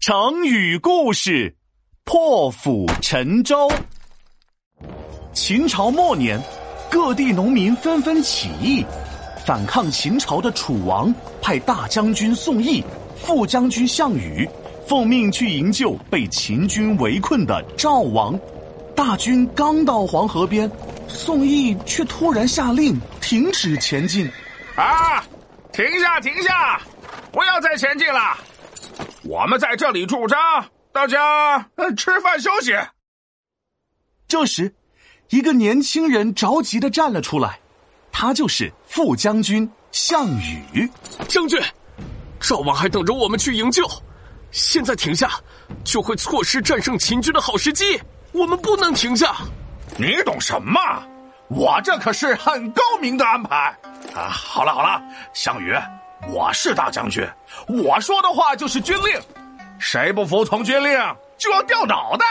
成语故事：破釜沉舟。秦朝末年，各地农民纷纷起义，反抗秦朝的楚王派大将军宋义、副将军项羽，奉命去营救被秦军围困的赵王。大军刚到黄河边，宋义却突然下令停止前进。啊！停下，停下！不要再前进了。我们在这里驻扎，大家吃饭休息。这时，一个年轻人着急的站了出来，他就是副将军项羽。将军，赵王还等着我们去营救，现在停下，就会错失战胜秦军的好时机。我们不能停下。你懂什么？我这可是很高明的安排啊！好了好了，项羽。我是大将军，我说的话就是军令。谁不服从军令，就要掉脑袋。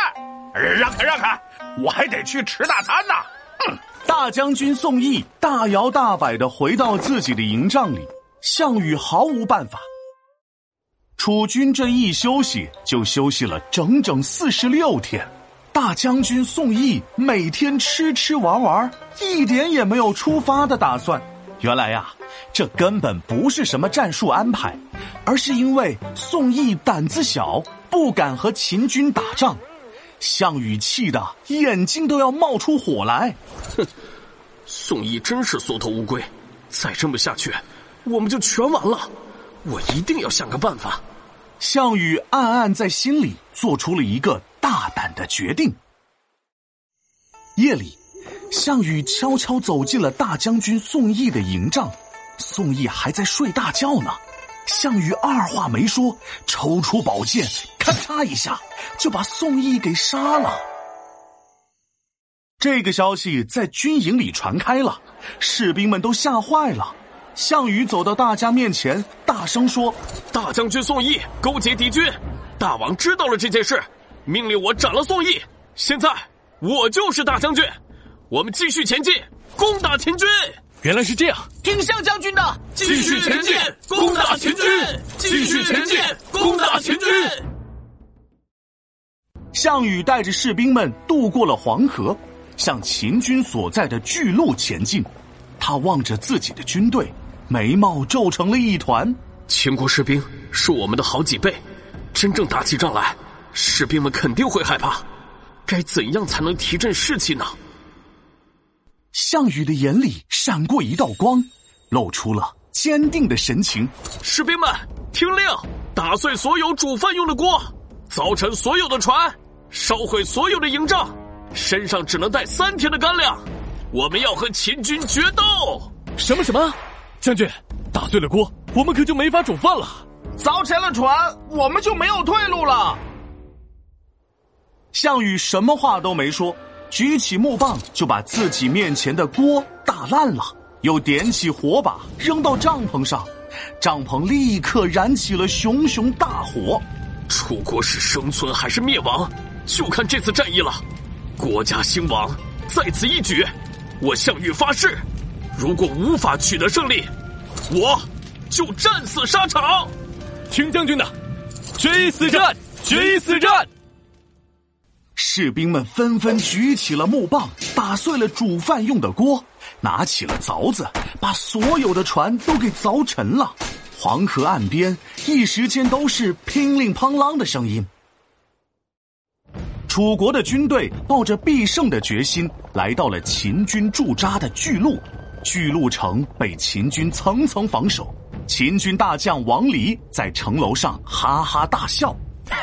让开让开，我还得去吃大餐呢。哼！大将军宋义大摇大摆的回到自己的营帐里，项羽毫无办法。楚军这一休息就休息了整整四十六天，大将军宋义每天吃吃玩玩，一点也没有出发的打算。原来呀。这根本不是什么战术安排，而是因为宋义胆子小，不敢和秦军打仗。项羽气得眼睛都要冒出火来。哼，宋义真是缩头乌龟，再这么下去，我们就全完了。我一定要想个办法。项羽暗暗在心里做出了一个大胆的决定。夜里，项羽悄悄走进了大将军宋义的营帐。宋义还在睡大觉呢，项羽二话没说，抽出宝剑，咔嚓一下就把宋义给杀了。这个消息在军营里传开了，士兵们都吓坏了。项羽走到大家面前，大声说：“大将军宋义勾结敌军，大王知道了这件事，命令我斩了宋义。现在我就是大将军，我们继续前进，攻打秦军。”原来是这样，听项将军的，继续前进，攻打秦军！继续前进，攻打秦军！项羽带着士兵们渡过了黄河，向秦军所在的巨鹿前进。他望着自己的军队，眉毛皱成了一团。秦国士兵是我们的好几倍，真正打起仗来，士兵们肯定会害怕。该怎样才能提振士气呢？项羽的眼里闪过一道光，露出了坚定的神情。士兵们，听令！打碎所有煮饭用的锅，凿沉所有的船，烧毁所有的营帐，身上只能带三天的干粮。我们要和秦军决斗！什么什么？将军，打碎了锅，我们可就没法煮饭了；凿沉了船，我们就没有退路了。项羽什么话都没说。举起木棒就把自己面前的锅打烂了，又点起火把扔到帐篷上，帐篷立刻燃起了熊熊大火。楚国是生存还是灭亡，就看这次战役了。国家兴亡在此一举，我项羽发誓，如果无法取得胜利，我就战死沙场。听将军的，决一死战，决一死战。士兵们纷纷举起了木棒，打碎了煮饭用的锅，拿起了凿子，把所有的船都给凿沉了。黄河岸边一时间都是乒铃乓啷的声音。楚国的军队抱着必胜的决心，来到了秦军驻扎的巨鹿。巨鹿城被秦军层层防守，秦军大将王离在城楼上哈哈大笑：“哼，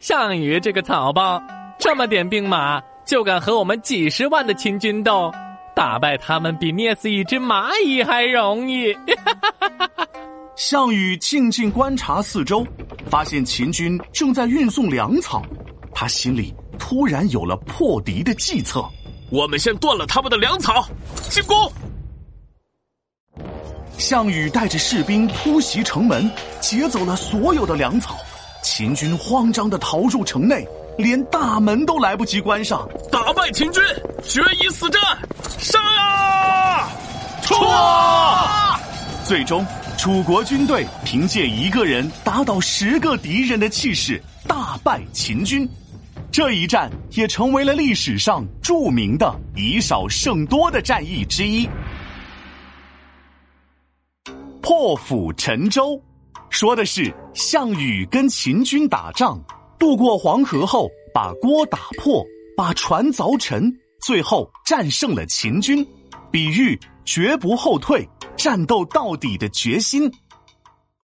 项羽这个草包！”这么点兵马就敢和我们几十万的秦军斗，打败他们比捏死一只蚂蚁还容易。项羽静静观察四周，发现秦军正在运送粮草，他心里突然有了破敌的计策。我们先断了他们的粮草，进攻！项羽带着士兵突袭城门，劫走了所有的粮草，秦军慌张的逃入城内。连大门都来不及关上，打败秦军，决一死战，杀呀！冲啊！最终，楚国军队凭借一个人打倒十个敌人的气势，大败秦军。这一战也成为了历史上著名的以少胜多的战役之一。破釜沉舟，说的是项羽跟秦军打仗，渡过黄河后，把锅打破，把船凿沉，最后战胜了秦军，比喻绝不后退、战斗到底的决心